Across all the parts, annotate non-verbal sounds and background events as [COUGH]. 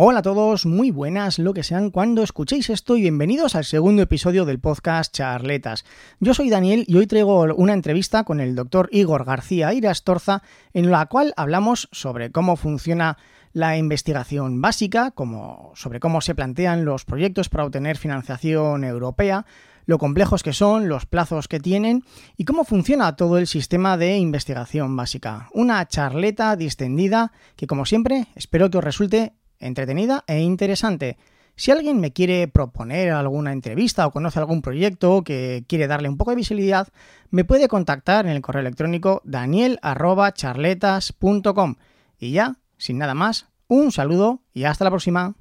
Hola a todos, muy buenas lo que sean cuando escuchéis esto y bienvenidos al segundo episodio del podcast Charletas. Yo soy Daniel y hoy traigo una entrevista con el doctor Igor García Irastorza en la cual hablamos sobre cómo funciona la investigación básica, como, sobre cómo se plantean los proyectos para obtener financiación europea, lo complejos que son, los plazos que tienen y cómo funciona todo el sistema de investigación básica. Una charleta distendida que como siempre espero que os resulte entretenida e interesante. Si alguien me quiere proponer alguna entrevista o conoce algún proyecto que quiere darle un poco de visibilidad, me puede contactar en el correo electrónico daniel.charletas.com. Y ya, sin nada más, un saludo y hasta la próxima.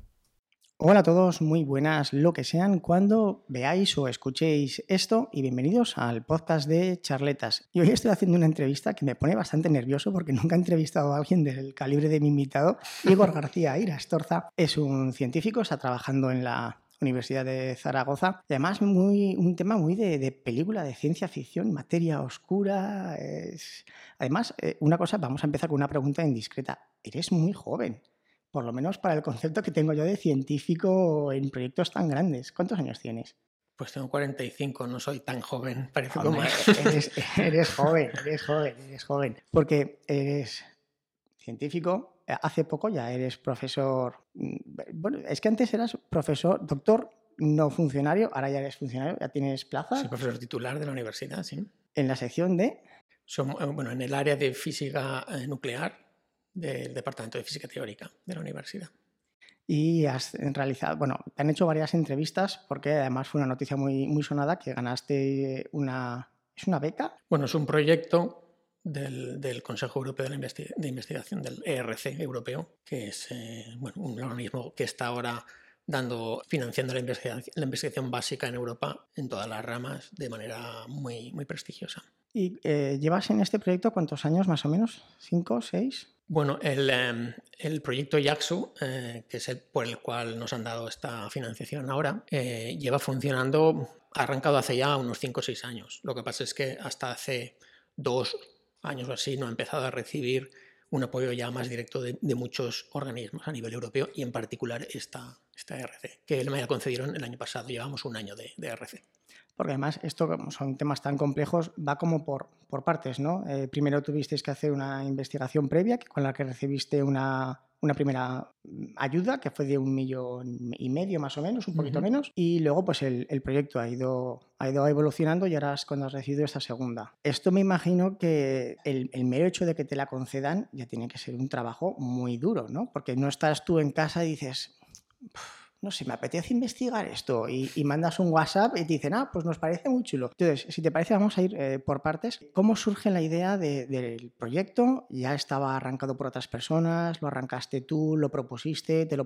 Hola a todos, muy buenas lo que sean cuando veáis o escuchéis esto y bienvenidos al podcast de Charletas. Y hoy estoy haciendo una entrevista que me pone bastante nervioso porque [LAUGHS] nunca he entrevistado a alguien del calibre de mi invitado. Igor García Irastorza es un científico, está trabajando en la Universidad de Zaragoza. Y además, muy, un tema muy de, película, de ciencia ficción, materia oscura. Además, eh, una cosa, vamos a empezar con una pregunta indiscreta. Eres muy joven por lo menos para el concepto que tengo yo de científico en proyectos tan grandes. ¿Cuántos años tienes? Pues tengo 45, no soy tan joven, [LAUGHS] parece como... Eres, [LAUGHS] eres joven, eres joven, eres joven. Porque eres científico, hace poco ya eres profesor... Mm, bueno, es que antes eras profesor, doctor no funcionario, ahora ya eres funcionario, ya tienes plaza. Soy profesor titular de la universidad, sí. En la sección de... Somos, bueno, en el área de física eh, nuclear del Departamento de Física Teórica de la universidad. Y has realizado, bueno, te han hecho varias entrevistas porque además fue una noticia muy, muy sonada que ganaste una, ¿es una beca? Bueno, es un proyecto del, del Consejo Europeo de, de, Investigación, del ERC europeo, que es eh, bueno, un organismo que está ahora dando, financiando la investigación, la investigación básica en Europa en todas las ramas de manera muy, muy prestigiosa. ¿Y eh, llevas en este proyecto cuántos años más o menos? ¿Cinco, seis? Bueno, el, em, el proyecto YAXU, eh, que es el por el cual nos han dado esta financiación ahora, eh, lleva funcionando, ha arrancado hace ya unos 5 o 6 años. Lo que pasa es que hasta hace dos años o así no ha empezado a recibir un apoyo ya más directo de, muchos organismos a nivel europeo y en particular esta, esta RC, que me la concedieron el año pasado. Llevamos un año de, de RC porque además esto, como son temas tan complejos, va como por, por partes, ¿no? Eh, primero tuvisteis que hacer una investigación previa con la que recibiste una, una primera ayuda que fue de un millón y medio más o menos, un poquito menos, y luego pues el, el, proyecto ha ido, ha ido evolucionando y ahora es cuando has recibido esta segunda. Esto me imagino que el, el, mero hecho de que te la concedan ya tiene que ser un trabajo muy duro, ¿no? Porque no estás tú en casa y dices no sé, me apetece investigar esto y, mandas un WhatsApp y te dicen, ah, pues nos parece muy chulo. Entonces, si te parece, vamos a ir eh, por partes. ¿Cómo surge la idea del proyecto? ¿Ya estaba arrancado por otras personas? ¿Lo arrancaste tú? ¿Lo propusiste? ¿Te lo,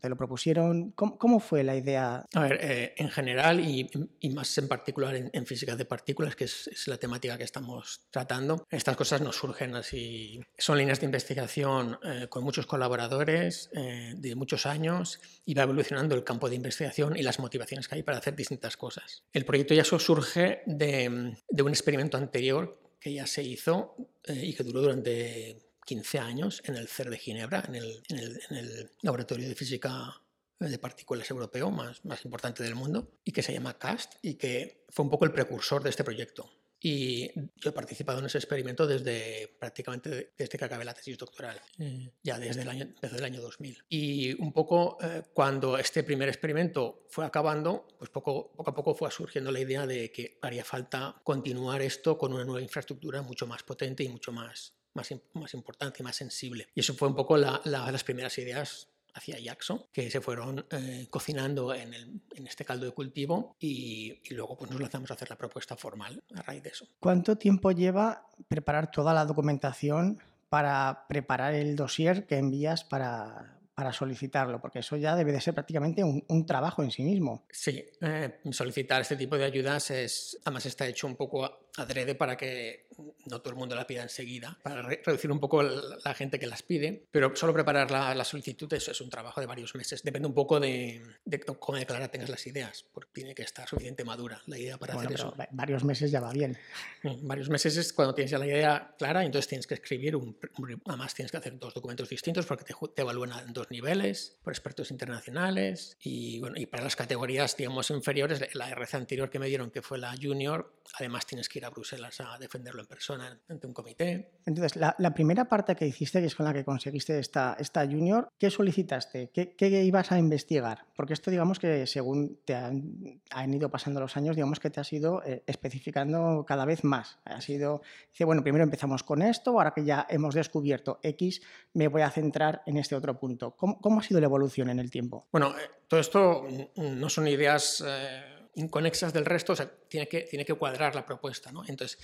te lo propusieron? ¿Cómo, fue la idea? A ver, eh, en general y, más en particular en, física de partículas, que es, la temática que estamos tratando, estas cosas no surgen así. Son líneas de investigación eh, con muchos colaboradores de muchos años y va el campo de investigación y las motivaciones que hay para hacer distintas cosas. El proyecto YASO surge de, un experimento anterior que ya se hizo eh, y que duró durante 15 años en el CER de Ginebra, en el, laboratorio de física de partículas europeo más importante del mundo, y que se llama CAST, y que fue un poco el precursor de este proyecto. Y yo he participado en ese experimento desde prácticamente desde que acabé la tesis doctoral, mm. ya desde el año, desde el año 2000. Y un poco eh, cuando este primer experimento fue acabando, pues poco, poco a poco fue surgiendo la idea de que haría falta continuar esto con una nueva infraestructura mucho más potente y mucho más, más, más importante y más sensible. Y eso fue un poco la, las primeras ideas hacia Jackson, que se fueron eh, cocinando en, el, en, este caldo de cultivo y, y, luego pues nos lanzamos a hacer la propuesta formal a raíz de eso. ¿Cuánto tiempo lleva preparar toda la documentación para preparar el dossier que envías para, para solicitarlo? Porque eso ya debe de ser prácticamente un, un trabajo en sí mismo. Sí, eh, solicitar este tipo de ayudas es, además está hecho un poco adrede para que no todo el mundo la pida enseguida, para reducir un poco la gente que las pide, pero solo preparar la, la solicitud es, es, un trabajo de varios meses. Depende un poco de, de cómo de clara tengas las ideas, porque tiene que estar suficiente madura la idea para bueno, hacer eso. Varios meses ya va bien. Mm, varios meses es cuando tienes ya la idea clara y entonces tienes que escribir, un, un, además tienes que hacer dos documentos distintos porque te, te evalúan en dos niveles, por expertos internacionales y, bueno, y para las categorías, digamos, inferiores, la RC anterior que me dieron, que fue la junior, además tienes que ir a Bruselas a defenderlo en persona ante un comité. Entonces, la, la, primera parte que hiciste, que es con la que conseguiste esta, esta junior, ¿qué solicitaste? ¿Qué, ¿Qué, ibas a investigar? Porque esto, digamos que según te han, han ido pasando los años, digamos que te has ido eh, especificando cada vez más. Has ido, dice, bueno, primero empezamos con esto, ahora que ya hemos descubierto X, me voy a centrar en este otro punto. ¿Cómo, cómo ha sido la evolución en el tiempo? Bueno, eh, todo esto no son ideas... Eh inconexas del resto, o sea, tiene que, tiene que cuadrar la propuesta. ¿no? Entonces,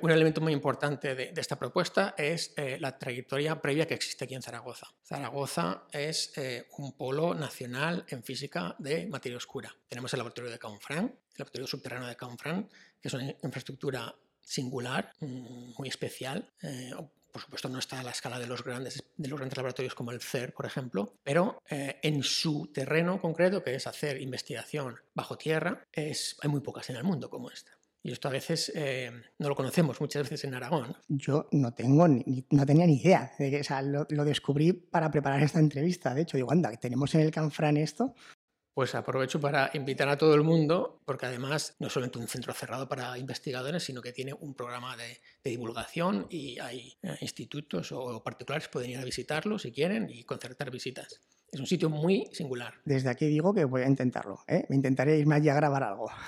un elemento muy importante de, de esta propuesta es eh, la trayectoria previa que existe aquí en Zaragoza. Zaragoza es eh, un polo nacional en física de materia oscura. Tenemos el laboratorio de Canfranc, el laboratorio subterráneo de Canfranc, que es una infraestructura singular, mm, muy especial, eh, por supuesto no está a la escala de los grandes, de los grandes laboratorios como el CER, por ejemplo, pero eh, en su terreno concreto, que es hacer investigación bajo tierra, es, hay muy pocas en el mundo como esta. Y esto a veces eh, no lo conocemos muchas veces en Aragón. Yo no tengo ni, no tenía ni idea. De que, o sea, lo, lo, descubrí para preparar esta entrevista. De hecho, digo, anda, tenemos en el Canfran esto pues aprovecho para invitar a todo el mundo, porque además no solamente un centro cerrado para investigadores, sino que tiene un programa de, de divulgación y hay eh, institutos o particulares pueden ir a visitarlo si quieren y concertar visitas. Es un sitio muy singular. Desde aquí digo que voy a intentarlo. ¿eh? Me intentaré irme allí a grabar algo. [LAUGHS]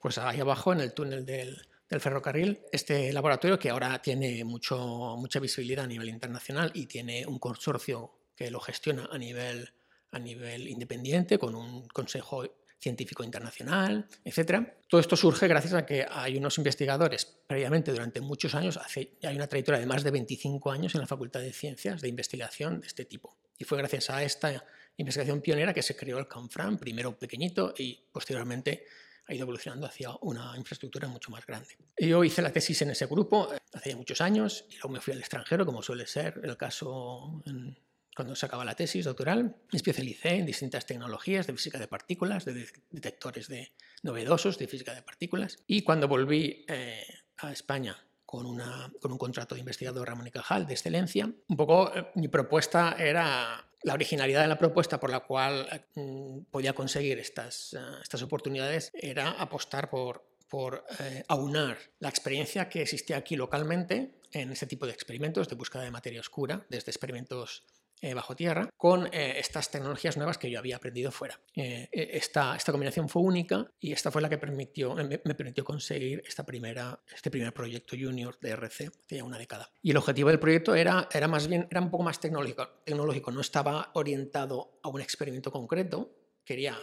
Pues ahí abajo, en el túnel del, del ferrocarril, este laboratorio que ahora tiene mucho, mucha visibilidad a nivel internacional y tiene un consorcio que lo gestiona a nivel a nivel independiente, con un consejo científico internacional, etc. Todo esto surge gracias a que hay unos investigadores previamente durante muchos años, hace, hay una trayectoria de más de 25 años en la Facultad de Ciencias de investigación de este tipo. Y fue gracias a esta investigación pionera que se creó el CANFRAN, primero pequeñito y posteriormente ha ido evolucionando hacia una infraestructura mucho más grande. Yo hice la tesis en ese grupo eh, hace muchos años y luego me fui al extranjero, como suele ser el caso en, cuando sacaba la tesis doctoral, me especialicé en distintas tecnologías de física de partículas, de detectores de novedosos de física de partículas. Y cuando volví eh, a España con, una, con, un contrato de investigador Ramón y Cajal de excelencia, un poco eh, mi propuesta era la originalidad de la propuesta por la cual eh, podía conseguir estas, uh, estas oportunidades era apostar por, por eh, aunar la experiencia que existía aquí localmente en este tipo de experimentos de búsqueda de materia oscura, desde experimentos eh, bajo tierra con eh, estas tecnologías nuevas que yo había aprendido fuera. Eh, esta, esta, combinación fue única y esta fue la que permitió, me, permitió conseguir esta primera, este primer proyecto junior de RC hace ya una década. Y el objetivo del proyecto era, era más bien, era un poco más tecnológico, tecnológico, no estaba orientado a un experimento concreto, quería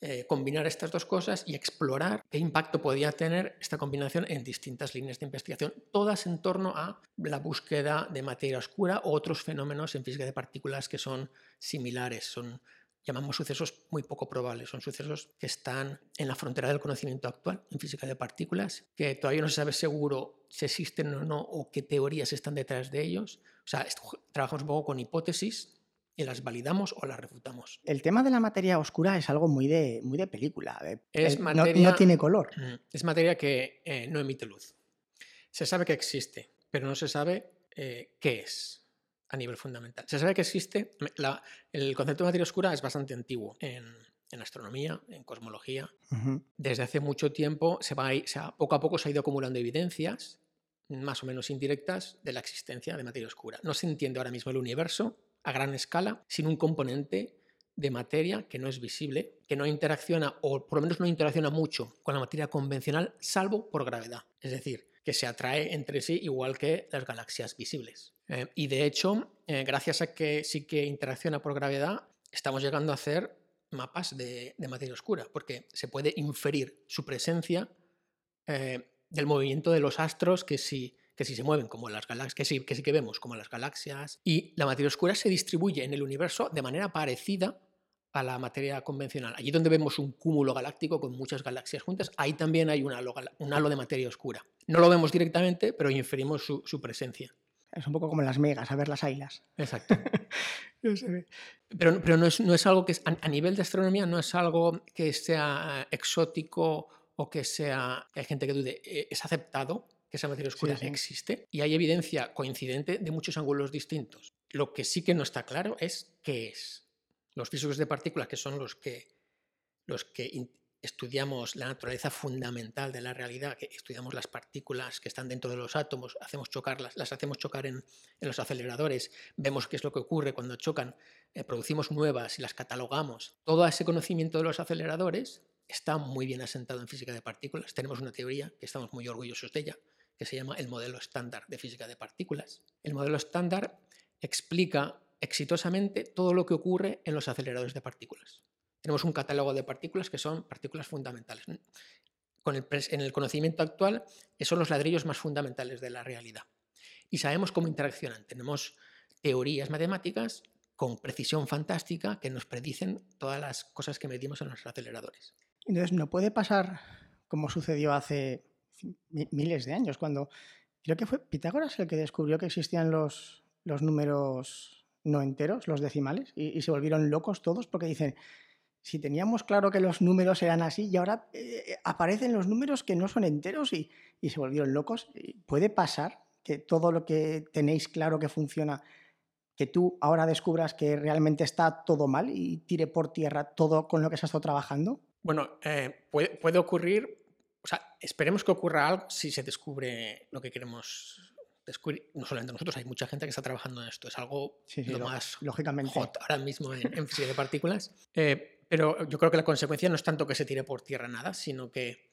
eh, combinar estas dos cosas y explorar qué impacto podía tener esta combinación en distintas líneas de investigación, todas en torno a la búsqueda de materia oscura o otros fenómenos en física de partículas que son similares, son llamamos sucesos muy poco probables, son sucesos que están en la frontera del conocimiento actual en física de partículas, que todavía no se sabe seguro si existen o no o qué teorías están detrás de ellos. O sea, trabajamos un poco con hipótesis y las validamos o las refutamos. El tema de la materia oscura es algo muy de, muy de película. Es materia, no, no, tiene color. Es materia que eh, no emite luz. Se sabe que existe, pero no se sabe eh, qué es a nivel fundamental. Se sabe que existe. La, el concepto de materia oscura es bastante antiguo en, en astronomía, en cosmología. Uh -huh. Desde hace mucho tiempo, se va, se ha, poco a poco se ha ido acumulando evidencias más o menos indirectas de la existencia de materia oscura. No se entiende ahora mismo el universo a gran escala sin un componente de materia que no es visible, que no interacciona o por lo menos no interacciona mucho con la materia convencional, salvo por gravedad. Es decir, que se atrae entre sí igual que las galaxias visibles. Eh, y de hecho, eh, gracias a que sí que interacciona por gravedad, estamos llegando a hacer mapas de, de materia oscura, porque se puede inferir su presencia eh, del movimiento de los astros que si que si se mueven como las galaxias, que sí, que sí que vemos como las galaxias, y la materia oscura se distribuye en el universo de manera parecida a la materia convencional. Allí donde vemos un cúmulo galáctico con muchas galaxias juntas, ahí también hay un halo, un halo de materia oscura. No lo vemos directamente, pero inferimos su, su presencia. Es un poco como las megas, a ver las ailas. Exacto. [LAUGHS] no se ve. Pero, pero no, es, no es algo que, es- a, a nivel de astronomía, no es algo que sea exótico o que sea, hay gente que dude, eh, es aceptado que esa materia oscura sí. existe y hay evidencia coincidente de muchos ángulos distintos. Lo que sí que no está claro es qué es. Los físicos de partículas, que son los que, los que estudiamos la naturaleza fundamental de la realidad, que estudiamos las partículas que están dentro de los átomos, hacemos chocarlas, las hacemos chocar en, en los aceleradores, vemos qué es lo que ocurre cuando chocan, eh, producimos nuevas y las catalogamos. Todo ese conocimiento de los aceleradores está muy bien asentado en física de partículas. Tenemos una teoría que estamos muy orgullosos de ella, que se llama el modelo estándar de física de partículas. El modelo estándar explica exitosamente todo lo que ocurre en los aceleradores de partículas. Tenemos un catálogo de partículas que son partículas fundamentales. Con el en el conocimiento actual, son los ladrillos más fundamentales de la realidad. Y sabemos cómo interaccionan. Tenemos teorías matemáticas con precisión fantástica que nos predicen todas las cosas que medimos en los aceleradores. Entonces, no puede pasar como sucedió hace miles de años, cuando creo que fue Pitágoras el que descubrió que existían los, los números no enteros, los decimales, y, se volvieron locos todos porque dicen, si teníamos claro que los números eran así y ahora eh, aparecen los números que no son enteros y, y se volvieron locos, ¿Y ¿puede pasar que todo lo que tenéis claro que funciona, que tú ahora descubras que realmente está todo mal y tire por tierra todo con lo que se ha estado trabajando? Bueno, eh, puede, puede ocurrir, o sea, esperemos que ocurra algo si se descubre lo que queremos descubrir. No solamente nosotros, hay mucha gente que está trabajando en esto. Es algo Sí, sí, lo más lógicamente. hot ahora mismo en, en [LAUGHS] física de partículas. Eh, pero yo creo que la consecuencia no es tanto que se tire por tierra nada, sino que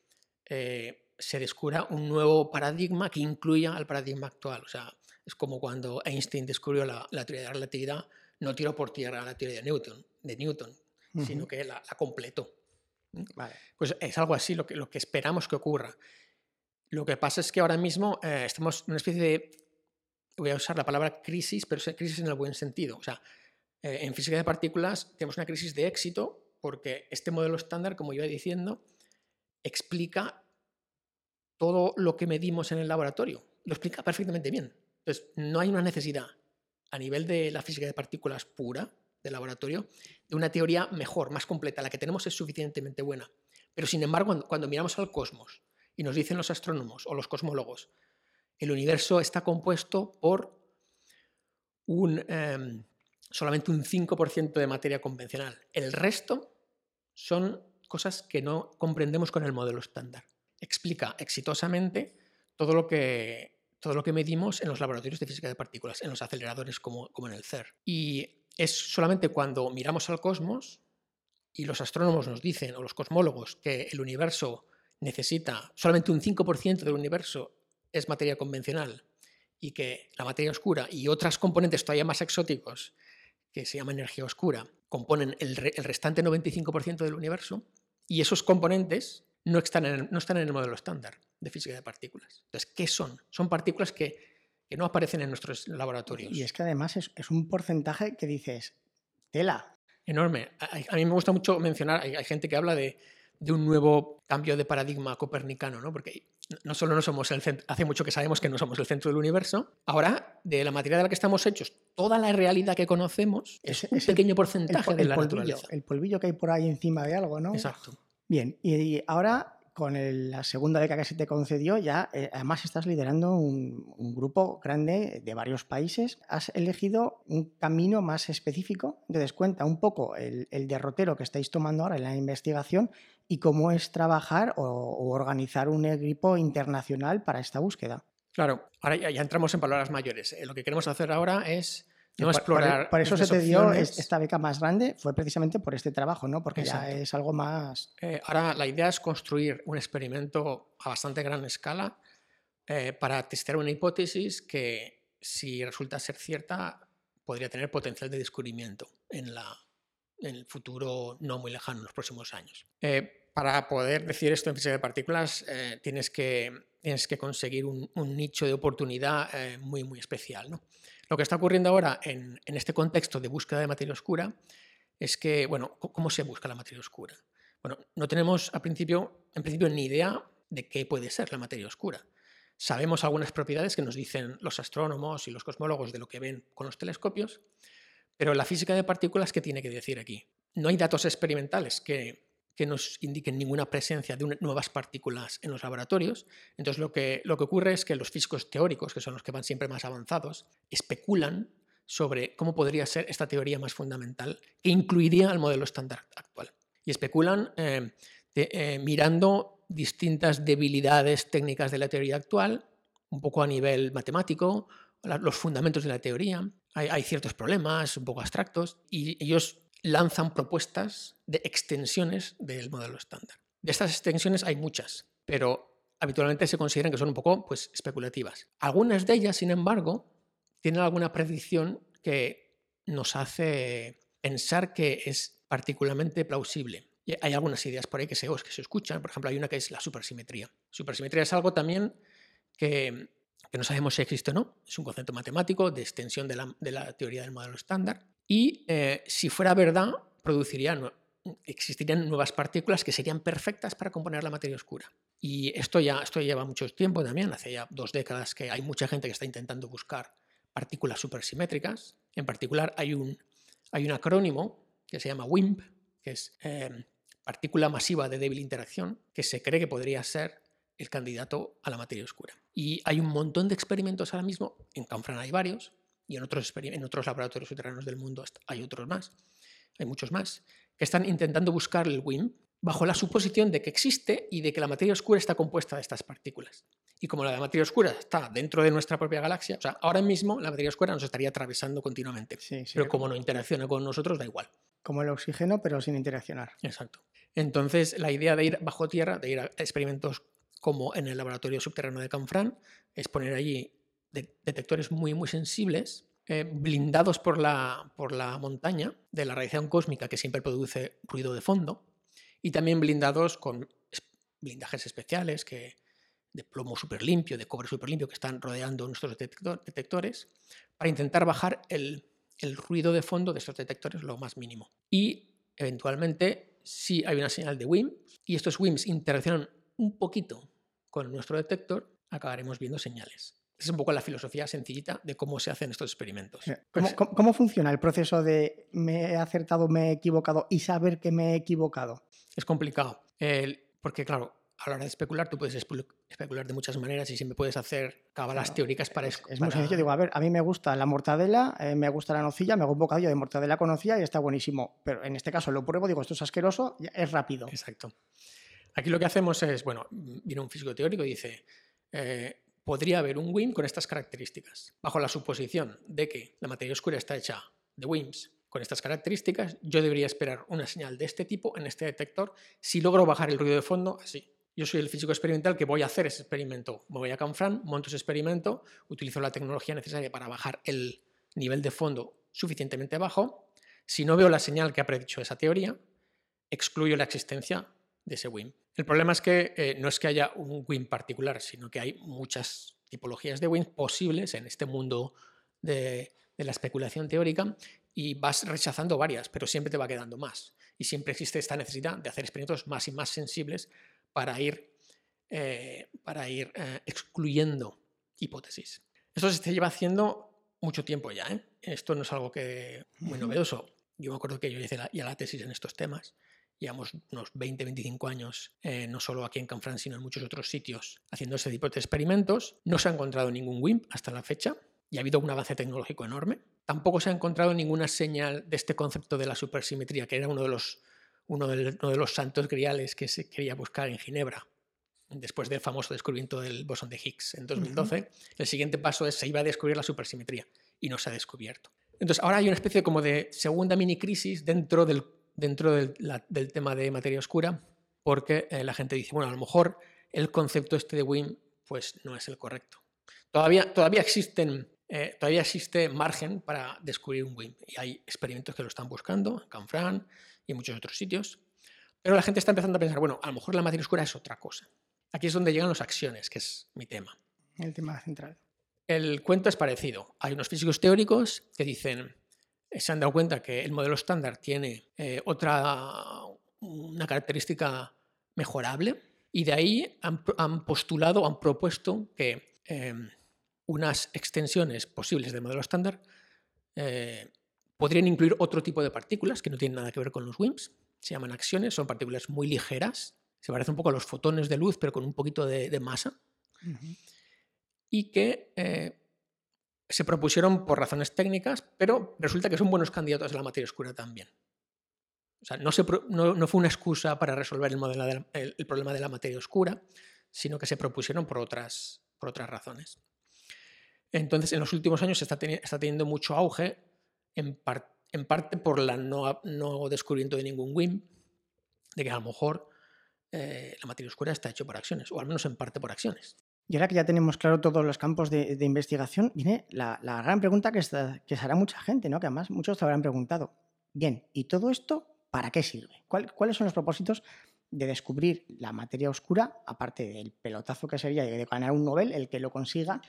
eh, se descubra un nuevo paradigma que incluya al paradigma actual. O sea, es como cuando Einstein descubrió la, la teoría de la relatividad, no tiró por tierra la teoría de Newton, de Newton sino que la, la completó. Vale. Pues es algo así lo que, lo que esperamos que ocurra. Lo que pasa es que ahora mismo eh, estamos en una especie de, voy a usar la palabra crisis, pero es crisis en el buen sentido. O sea, eh, en física de partículas tenemos una crisis de éxito porque este modelo estándar, como iba diciendo, explica todo lo que medimos en el laboratorio. Lo explica perfectamente bien. Entonces, no hay una necesidad a nivel de la física de partículas pura del laboratorio de una teoría mejor, más completa. La que tenemos es suficientemente buena. Pero sin embargo, cuando, cuando miramos al cosmos y nos dicen los astrónomos o los cosmólogos, el universo está compuesto por un, em, solamente un 5% de materia convencional. El resto son cosas que no comprendemos con el modelo estándar. Explica exitosamente todo lo que, todo lo que medimos en los laboratorios de física de partículas, en los aceleradores como, como en el CER. Y es solamente cuando miramos al cosmos y los astrónomos nos dicen, o los cosmólogos, que el universo necesita, solamente un 5% del universo es materia convencional y que la materia oscura y otras componentes todavía más exóticos, que se llama energía oscura, componen el, el restante 95% del universo, y esos componentes no están, en el, no están en el modelo estándar de física de partículas. Entonces, ¿qué son? Son partículas que, que no aparecen en nuestros laboratorios. Y es que además es, es un porcentaje que dices, tela. Enorme. A, a mí me gusta mucho mencionar, hay, hay gente que habla de, de un nuevo cambio de paradigma copernicano, ¿no? Porque no solo no somos el centro, hace mucho que sabemos que no somos el centro del universo, ahora de la materia de la que estamos hechos, toda la realidad que conocemos es, un es el- pequeño El, porcentaje po- de el la polvillo, naturaleza. el polvillo que hay por ahí encima de algo, ¿no? Exacto. Bien, y, y ahora con la segunda beca que se te concedió, ya eh, además estás liderando un, grupo grande de varios países. Has elegido un camino más específico. Entonces, cuenta un poco el, derrotero que estáis tomando ahora en la investigación y cómo es trabajar o, organizar un equipo internacional para esta búsqueda. Claro, ahora ya, ya entramos en palabras mayores. Eh, Lo que queremos hacer ahora es no Por- por- explorar. Por, eso se te dio opciones. es- esta beca más grande, fue precisamente por este trabajo, ¿no? Porque ya Exacto. es algo más. Eh, ahora la idea es construir un experimento a bastante gran escala eh, para testear una hipótesis que, si resulta ser cierta, podría tener potencial de descubrimiento en, la, en el futuro no muy lejano, en los próximos años. Eh, para poder decir esto en física de partículas, eh, tienes, que, tienes que conseguir un, un nicho de oportunidad eh, muy, muy especial. ¿no? Lo que está ocurriendo ahora en, este contexto de búsqueda de materia oscura es que, bueno, ¿cómo se busca la materia oscura? Bueno, no tenemos a principio, en principio ni idea de qué puede ser la materia oscura. sabemos algunas propiedades que nos dicen los astrónomos y los cosmólogos de lo que ven con los telescopios, pero la física de partículas, ¿qué tiene que decir aquí? No hay datos experimentales que, nos indiquen ninguna presencia de nuevas partículas en los laboratorios. Entonces lo que, lo que ocurre es que los físicos teóricos, que son los que van siempre más avanzados, especulan sobre cómo podría ser esta teoría más fundamental que incluiría el modelo estándar actual. Y especulan eh, eh, mirando distintas debilidades técnicas de la teoría actual, un poco a nivel matemático, los fundamentos de la teoría. Hay, ciertos problemas un poco abstractos y ellos lanzan propuestas de extensiones del modelo estándar. De estas extensiones hay muchas, pero habitualmente se consideran que son un poco pues, especulativas. Algunas de ellas, sin embargo, tienen alguna predicción que nos hace pensar que es particularmente plausible. Hay algunas ideas por ahí que se, que se escuchan. Por ejemplo, hay una que es la supersimetría. Supersimetría es algo también que, no sabemos si existe o no. Es un concepto matemático de extensión de la, teoría del modelo estándar. Y eh, si fuera verdad, produciría, existirían nuevas partículas que serían perfectas para componer la materia oscura. Y esto ya esto lleva mucho tiempo también. Hace ya dos décadas que hay mucha gente que está intentando buscar partículas supersimétricas. En particular, hay un, hay un acrónimo que se llama WIMP, que es em, partícula masiva de débil interacción, que se cree que podría ser el candidato a la materia oscura. Y hay un montón de experimentos ahora mismo, en Canfran hay varios, y en otros, en otros laboratorios subterráneos del mundo hay otros más, hay muchos más, que están intentando buscar el WIMP bajo la suposición de que existe y de que la materia oscura está compuesta de estas partículas. Y como la materia oscura está dentro de nuestra propia galaxia, o sea, ahora mismo la materia oscura nos estaría atravesando continuamente. pero como no interacciona con nosotros, da igual. Como el oxígeno, pero sin interaccionar. Exacto. Entonces, la idea de ir bajo tierra, de ir a experimentos como en el laboratorio subterráneo de Canfrán, es poner allí detectores muy, muy sensibles, eh, blindados por la, por la montaña de la radiación cósmica que siempre produce ruido de fondo, y también blindados con blindajes especiales que, de plomo súper limpio, de cobre súper limpio que están rodeando nuestros detectores para intentar bajar el, ruido de fondo de estos detectores lo más mínimo. Y eventualmente, si hay una señal de WIM y estos WIMs interaccionan un poquito con nuestro detector, acabaremos viendo señales. Es un poco la filosofía sencillita de cómo se hacen estos experimentos. Pues ¿Cómo, funciona el proceso de me he acertado, me he equivocado y saber que me he equivocado? Es complicado, porque claro, a la hora de especular tú puedes especular de muchas maneras y siempre puedes hacer cabalas teóricas para eso. Es, muy sencillo, digo, a ver, a mí me gusta la mortadela, eh, me gusta la nocilla, me hago un bocadillo de mortadela con nocilla y está buenísimo, pero en este caso lo pruebo, digo, esto es asqueroso, es rápido. Exacto. Aquí lo que hacemos es, bueno, viene un físico teórico y dice, eh, podría haber un WIM con estas características, bajo la suposición de que la materia oscura está hecha de WIMs con estas características, yo debería esperar una señal de este tipo en este detector si logro bajar el ruido de fondo así. Yo soy el físico experimental que voy a hacer ese experimento. Me voy a Canfran, monto ese experimento, utilizo la tecnología necesaria para bajar el nivel de fondo suficientemente bajo. Si no veo la señal que ha predicho esa teoría, excluyo la existencia de ese WIM. El problema es que eh, no es que haya un WIM particular, sino que hay muchas tipologías de WIM posibles en este mundo de, la especulación teórica y vas rechazando varias, pero siempre te va quedando más. Y siempre existe esta necesidad de hacer experimentos más y más sensibles para ir, eh, para ir eh, excluyendo hipótesis. Esto se lleva haciendo mucho tiempo ya. Esto no es algo que muy novedoso. Yo me acuerdo que yo hice ya la tesis en estos temas llevamos unos 20, 25 años, eh, no solo aquí en Canfrán, sino en muchos otros sitios, haciendo este tipo de experimentos. No se ha encontrado ningún WIMP hasta la fecha y ha habido un avance tecnológico enorme. Tampoco se ha encontrado ninguna señal de este concepto de la supersimetría, que era uno de los, uno de, los santos griales que se quería buscar en Ginebra. Después del famoso descubrimiento del bosón de Higgs en 2012, el siguiente paso es se iba a descubrir la supersimetría y no se ha descubierto. Entonces ahora hay una especie como de segunda mini crisis dentro del dentro del, tema de materia oscura, porque eh, la gente dice, bueno, a lo mejor el concepto este de WIM pues no es el correcto. Todavía, todavía, existen, eh, todavía existe margen para descubrir un WIM y hay experimentos que lo están buscando, en Canfran y en muchos otros sitios, pero la gente está empezando a pensar, bueno, a lo mejor la materia oscura es otra cosa. Aquí es donde llegan las acciones, que es mi tema. El tema central. El cuento es parecido. Hay unos físicos teóricos que dicen, se han dado cuenta que el modelo estándar tiene eh, otra una característica mejorable Y de ahí han, postulado, han propuesto que em, unas extensiones posibles del modelo estándar eh, podrían incluir otro tipo de partículas que no tienen nada que ver con los WIMPs. Se llaman acciones, son partículas muy ligeras, se parecen un poco a los fotones de luz, pero con un poquito de, masa. Y que eh, se propusieron por razones técnicas, pero resulta que son buenos candidatos a la materia oscura también. O sea, no, fue una excusa para resolver el, el, problema de la materia oscura, sino que se propusieron por otras, razones. Entonces, en los últimos años está, teniendo mucho auge, en, parte por la no, descubrimiento de ningún WIM, de que a lo mejor eh, la materia oscura está hecho por acciones, o al menos en parte por acciones. Y ahora que ya tenemos claro todos los campos de, investigación, viene la, gran pregunta que, se hará mucha gente, ¿no? que además muchos te habrán preguntado. Bien, ¿y todo esto para qué sirve? ¿Cuáles son los propósitos de descubrir la materia oscura, aparte del pelotazo que sería de ganar un Nobel, el que lo consiga,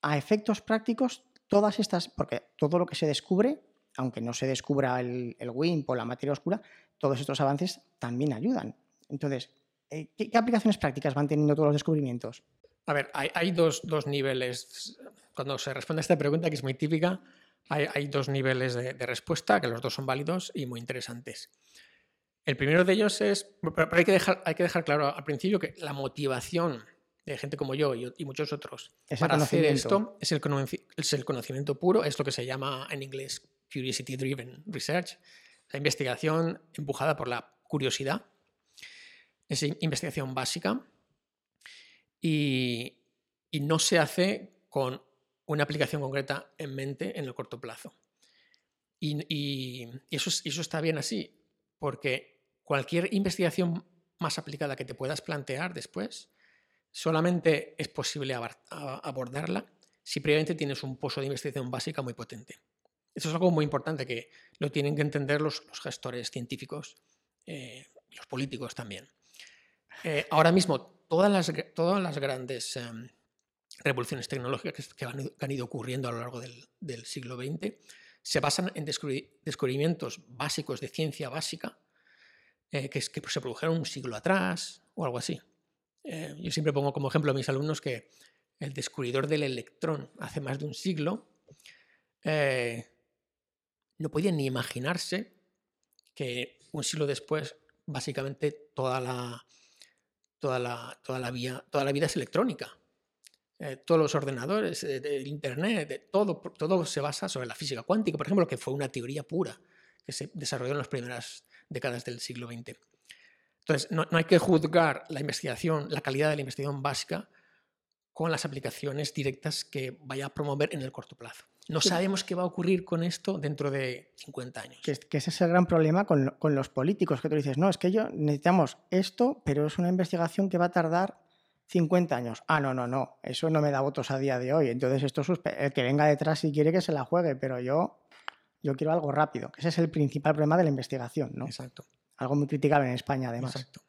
a efectos prácticos, todas estas, porque todo lo que se descubre, aunque no se descubra el, el WIMP o la materia oscura, todos estos avances también ayudan. Entonces, eh, ¿qué, aplicaciones prácticas van teniendo todos los descubrimientos? A ver, hay, dos, niveles. Cuando se responde a esta pregunta, que es muy típica, hay, dos niveles de, respuesta, que los dos son válidos y muy interesantes. El primero de ellos es, pero hay que dejar, hay que dejar claro al principio que la motivación de gente como yo y, muchos otros para hacer esto es el, es el conocimiento puro, es lo que se llama en inglés Curiosity Driven Research, la investigación empujada por la curiosidad es investigación básica y, no se hace con una aplicación concreta en mente en el corto plazo. Y, eso, está bien así, porque cualquier investigación más aplicada que te puedas plantear después, solamente es posible abordarla si previamente tienes un pozo de investigación básica muy potente. Eso es algo muy importante que lo tienen que entender los, gestores científicos eh, los políticos también. Eh, ahora mismo, todas las, grandes em, revoluciones tecnológicas que han, ido ocurriendo a lo largo del, siglo XX se basan en descubrimientos básicos de ciencia básica eh, que, que, se produjeron un siglo atrás o algo así. Eh, yo siempre pongo como ejemplo a mis alumnos que el descubridor del electrón hace más de un siglo no podía ni imaginarse que un siglo después básicamente toda la, toda la, toda la, vía, toda la vida es electrónica. Eh, todos los ordenadores, eh, el Internet, todo, todo se basa sobre la física cuántica, por ejemplo, que fue una teoría pura que se desarrolló en las primeras décadas del siglo XX. Entonces, no, no hay que juzgar la investigación, la calidad de la investigación básica con las aplicaciones directas que vaya a promover en el corto plazo. No sabemos qué va a ocurrir con esto dentro de 50 años. Que, ese es el gran problema con, los políticos, que tú dices, no, es que yo necesitamos esto, pero es una investigación que va a tardar 50 años. Ah, no, no, no, eso no me da votos a día de hoy. Entonces, esto el que venga detrás si quiere que se la juegue, pero yo, yo quiero algo rápido. Ese es el principal problema de la investigación, ¿no? Exacto. Algo muy criticable en España, además. Exacto.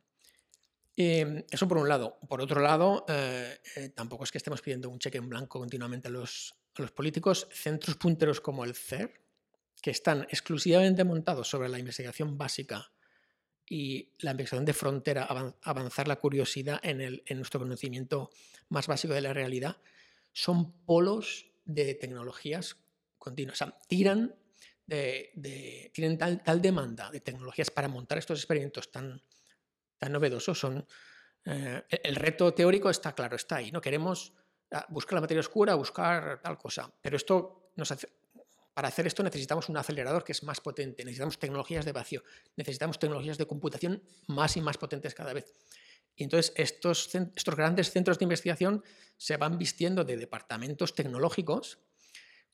Em, eso por un lado. Por otro lado, eh, eh, tampoco es que estemos pidiendo un cheque en blanco continuamente a los, los políticos, centros punteros como el CER, que están exclusivamente montados sobre la investigación básica y la investigación de frontera, avanzar la curiosidad en, el, en nuestro conocimiento más básico de la realidad, son polos de tecnologías continuas. O sea, tiran de, tienen tal, tal, demanda de tecnologías para montar estos experimentos tan, tan novedosos. Son, eh, el reto teórico está claro, está ahí. ¿no? Queremos buscar la materia oscura, buscar tal cosa. Pero esto nos hace, para hacer esto necesitamos un acelerador que es más potente, necesitamos tecnologías de vacío, necesitamos tecnologías de computación más y más potentes cada vez. Y entonces estos, estos grandes centros de investigación se van vistiendo de departamentos tecnológicos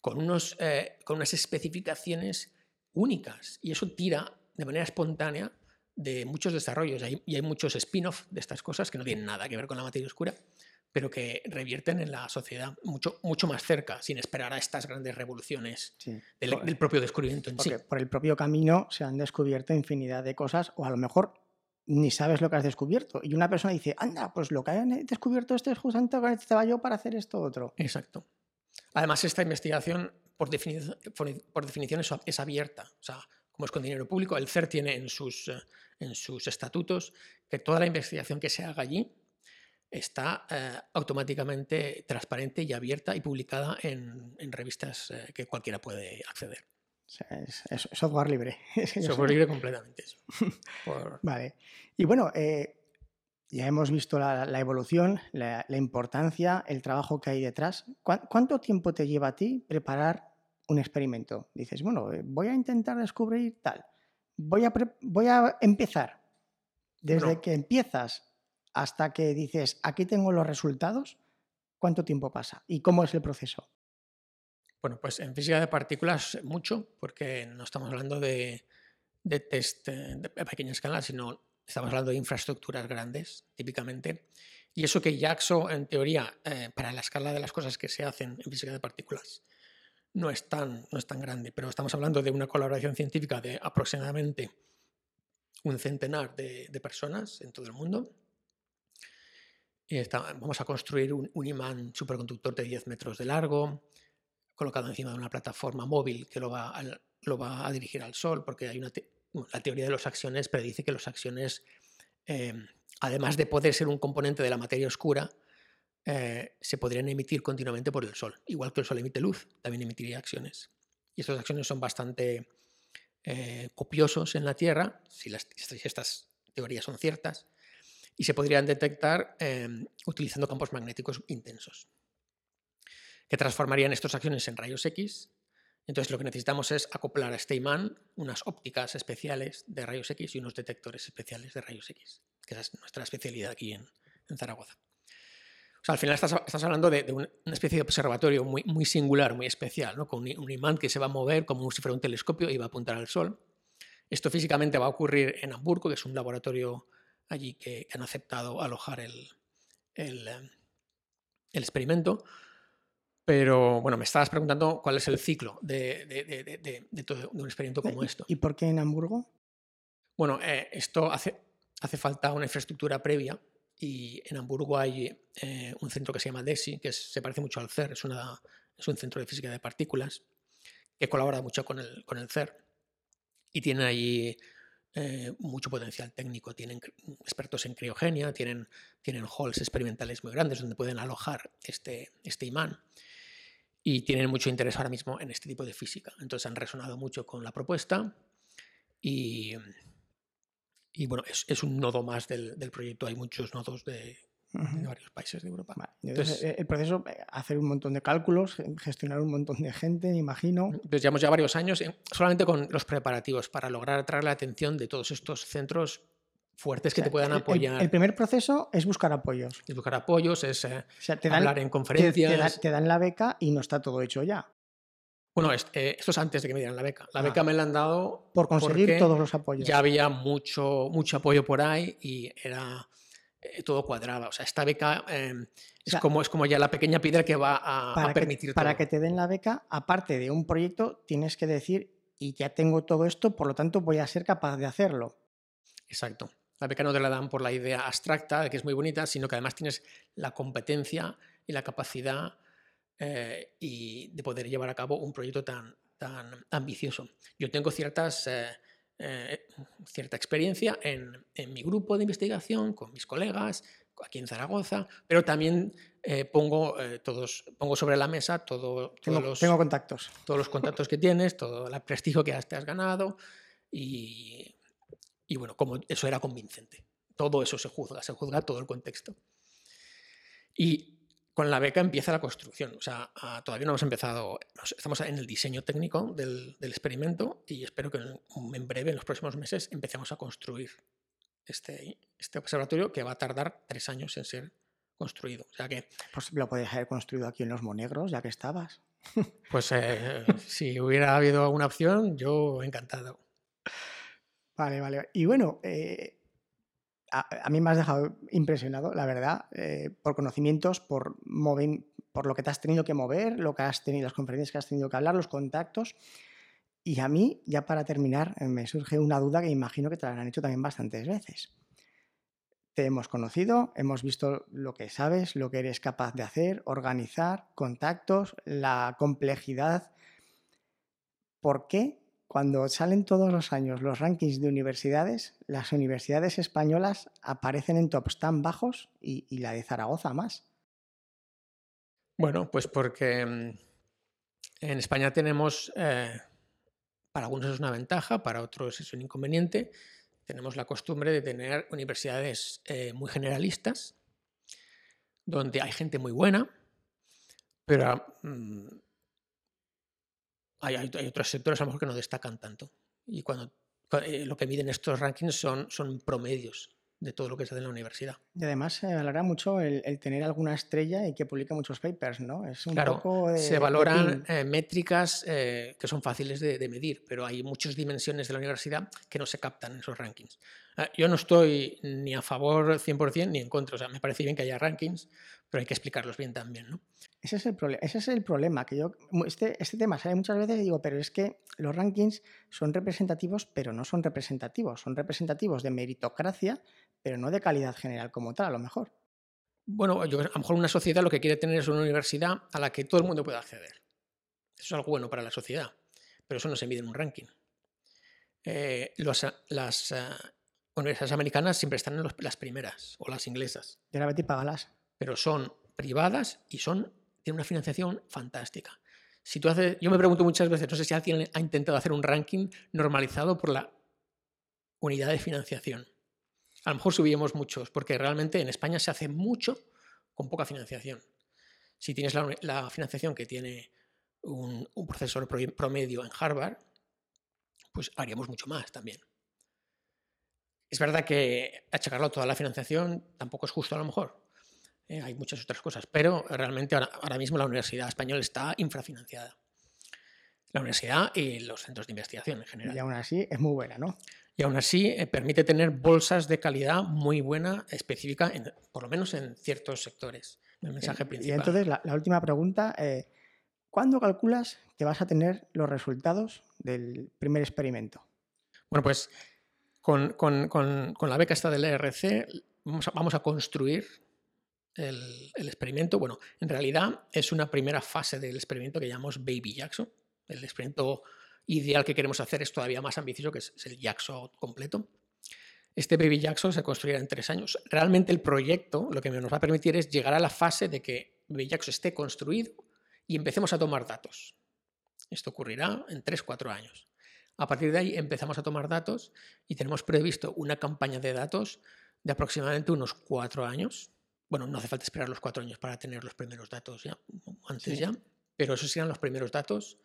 con, unos, eh, con unas especificaciones únicas y eso tira de manera espontánea de muchos desarrollos y hay muchos spin-off de estas cosas que no tienen nada que ver con la materia oscura pero que revierten en la sociedad mucho, mucho más cerca, sin esperar a estas grandes revoluciones del, propio descubrimiento en sí. Por el propio camino se han descubierto infinidad de cosas, o a lo mejor ni sabes lo que has descubierto. Y una persona dice, anda, pues lo que han descubierto esto es justamente lo que necesitaba yo para hacer esto otro. Exacto. Además, esta investigación, por definición, por definición es, abierta. O sea, como es con dinero público, el CER tiene en sus, eh, en sus estatutos que toda la investigación que se haga allí está eh, automáticamente transparente y abierta y publicada en, revistas eh, que cualquiera puede acceder. es, software libre. [LAUGHS] software libre completamente. [LAUGHS] Vale. Y bueno, ya hemos visto la, evolución, la, importancia, el trabajo que hay detrás. ¿Cuánto tiempo te lleva a ti preparar un experimento. Dices, bueno, eh, voy a intentar descubrir tal. Voy a, voy a empezar. Desde que empiezas hasta que dices, aquí tengo los resultados, ¿cuánto tiempo pasa? ¿Y cómo es el proceso? Bueno, pues en física de partículas mucho, porque no estamos hablando de, de test eh, de pequeña escala, sino estamos hablando de infraestructuras grandes, típicamente. Y eso que JAXO, en teoría, eh, para la escala de las cosas que se hacen en física de partículas, no es, tan, no es tan grande, pero estamos hablando de una colaboración científica de aproximadamente un centenar de, personas en todo el mundo. Y vamos a construir un, imán superconductor de 10 metros de largo, colocado encima de una plataforma móvil que lo va a, lo va a dirigir al Sol, porque hay una la teoría de los acciones predice que los acciones, eh, además de poder ser un componente de la materia oscura, eh, se podrían emitir continuamente por el Sol. Igual que el Sol emite luz, también emitiría acciones. Y estas acciones son bastante eh, copiosos en la Tierra, si, las, estas teorías son ciertas, y se podrían detectar em, utilizando campos magnéticos intensos, que transformarían estas acciones en rayos X. Entonces lo que necesitamos es acoplar a este unas ópticas especiales de rayos X y unos detectores especiales de rayos X, que es nuestra especialidad aquí en Zaragoza al final estás, hablando de, una especie de observatorio muy, muy singular, muy especial, ¿no? con un, imán que se va a mover como si fuera un telescopio y va a apuntar al Sol. Esto físicamente va a ocurrir en Hamburgo, que es un laboratorio allí que, han aceptado alojar el, el, eh, el, experimento. Pero bueno, me estabas preguntando cuál es el ciclo de, de, de, todo, un experimento como esto. ¿Y por qué en Hamburgo? Bueno, eh, esto hace, hace falta una infraestructura previa y en Hamburgo hay eh, un centro que se llama DESI, que se parece mucho al CER, es, una, es un centro de física de partículas, que colabora mucho con el, con el CER y tiene ahí eh, mucho potencial técnico. Tienen expertos en criogenia, tienen, tienen halls experimentales muy grandes donde pueden alojar este, este imán y tienen mucho interés ahora mismo en este tipo de física. Entonces han resonado mucho con la propuesta y y bueno, es, un nodo más del, proyecto. Hay muchos nodos de, varios países de Europa. Entonces, eh, el proceso, eh, hacer un montón de cálculos, eh, gestionar un montón de gente, me imagino. Entonces, llevamos ya varios años solamente con los preparativos para lograr atraer la atención de todos estos centros fuertes que te puedan apoyar. El, primer proceso es buscar apoyos. Es buscar apoyos, es hablar en conferencias. te, dan la beca y no está todo hecho ya. Bueno, eh, esto es antes de que me dieran la beca. La beca ah. me la han dado por conseguir todos los apoyos. Ya había mucho, mucho apoyo por ahí y era eh, todo cuadraba. O sea, esta beca em, es, como, es como ya la pequeña piedra que va a, permitir. para que te den la beca, aparte de un proyecto, tienes que decir, y ya tengo todo esto, por lo tanto voy a ser capaz de hacerlo. Exacto. La beca no te la dan por la idea abstracta de que es muy bonita, sino que además tienes la competencia y la capacidad eh, y de poder llevar a cabo un proyecto tan, tan ambicioso. Yo tengo ciertas, eh, eh, cierta experiencia en, en, mi grupo de investigación, con mis colegas, aquí en Zaragoza, pero también pongo, todos, pongo sobre la mesa todo, todos los, tengo contactos. todos los contactos que tienes, todo el prestigio que te has ganado y, y bueno, como eso era convincente. Todo eso se juzga, se juzga todo el contexto. Y con la beca empieza la construcción. O sea, ah, todavía no hemos empezado, estamos en el diseño técnico del, experimento y espero que en, breve, en los próximos meses, empecemos a construir este, este observatorio que va a tardar tres años en ser construido. O sea que, pues lo podías haber construido aquí en Los Monegros, ya que estabas. [LAUGHS] Pues eh, si hubiera habido alguna opción, yo encantado. Vale, vale. Y bueno, eh, a, mí me has dejado impresionado, la verdad, eh, por conocimientos, por, por lo que te has tenido que mover, lo que has tenido, las conferencias que has tenido que hablar, los contactos. Y a mí, ya para terminar, eh, me surge una duda que imagino que te la han hecho también bastantes veces. Te hemos conocido, hemos visto lo que sabes, lo que eres capaz de hacer, organizar, contactos, la complejidad. ¿Por qué cuando salen todos los años los rankings de universidades, las universidades españolas aparecen en tops tan bajos y, la de Zaragoza más. Bueno, pues porque mm, en España tenemos, eh, para algunos es una ventaja, para otros es un inconveniente, tenemos la costumbre de tener universidades eh, muy generalistas, donde hay gente muy buena, pero mm, hay, otros sectores a lo mejor que no destacan tanto. Y cuando, eh, lo que miden estos rankings son, son promedios de todo lo que se hace en la universidad. Y además se valora mucho el, tener alguna estrella y que publica muchos papers, ¿no? Es un poco se valoran eh, métricas eh, que son fáciles de, medir, pero hay muchas dimensiones de la universidad que no se captan en esos rankings. Ah, yo no estoy ni a favor 100% ni en contra, o sea, me parece bien que haya rankings, pero hay que explicarlos bien también, ¿no? Ese es el, ese es el problema, que yo, este, este tema sale muchas veces y digo, pero es que los rankings son representativos, pero no son representativos, son representativos de meritocracia, pero no de calidad general como tal, a lo mejor. Bueno, yo, a lo mejor una sociedad lo que quiere tener es una universidad a la que todo el mundo pueda acceder. Eso es algo bueno para la sociedad, pero eso no se mide en un ranking. Eh, las eh, universidades americanas siempre están en las primeras, o las inglesas. Y ahora Betty págalas. Pero son privadas y son, tienen una financiación fantástica. Si tú haces, yo me pregunto muchas veces, no sé si alguien ha intentado hacer un ranking normalizado por la unidad de financiación. A lo mejor subimos muchos, porque realmente en España se hace mucho con poca financiación. Si tienes la, financiación que tiene un, profesor promedio en Harvard, pues haríamos mucho más también. Es verdad que achacarlo toda la financiación tampoco es justo a lo mejor. ¿Eh? hay muchas otras cosas, pero realmente ahora, mismo la Universidad Española está infrafinanciada. La universidad y los centros de investigación en general. Y aún así es muy buena, ¿no? Y aún así eh, permite tener bolsas de calidad muy buena, específica, por lo menos en ciertos sectores. El mensaje principal. Y entonces, la, última pregunta, eh, ¿cuándo calculas que vas a tener los resultados del primer experimento? Bueno, pues con, la beca esta del ERC vamos a, construir el, experimento. Bueno, en realidad es una primera fase del experimento que llamamos Baby Jackson, el experimento ideal que queremos hacer es todavía más ambicioso, que es, el Jackson completo. Este Baby Jackson se construirá en tres años. Realmente el proyecto lo que nos va a permitir es llegar a la fase de que Baby Jackson esté construido y empecemos a tomar datos. Esto ocurrirá en tres, cuatro años. A partir de ahí empezamos a tomar datos y tenemos previsto una campaña de datos de aproximadamente unos cuatro años. Bueno, no hace falta esperar los cuatro años para tener los primeros datos ya, antes ya, pero esos serán los primeros datos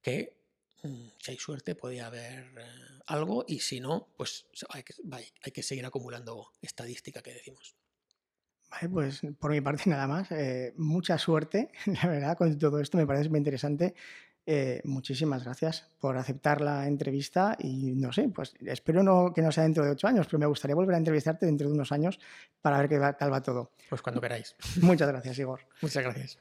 que Mm, si hay suerte puede haber eh, algo y si no, pues hay que, hay que seguir acumulando estadística que decimos. Vale, pues por mi parte [LAUGHS] nada más. Eh, mucha suerte, [LAUGHS] la verdad, con todo esto me parece muy interesante. Eh, muchísimas gracias por aceptar la entrevista y no sé, pues espero no, que no sea dentro de ocho años, pero me gustaría volver a entrevistarte dentro de unos años para ver qué tal va todo. Pues cuando queráis. Muchas gracias, Igor. Muchas gracias.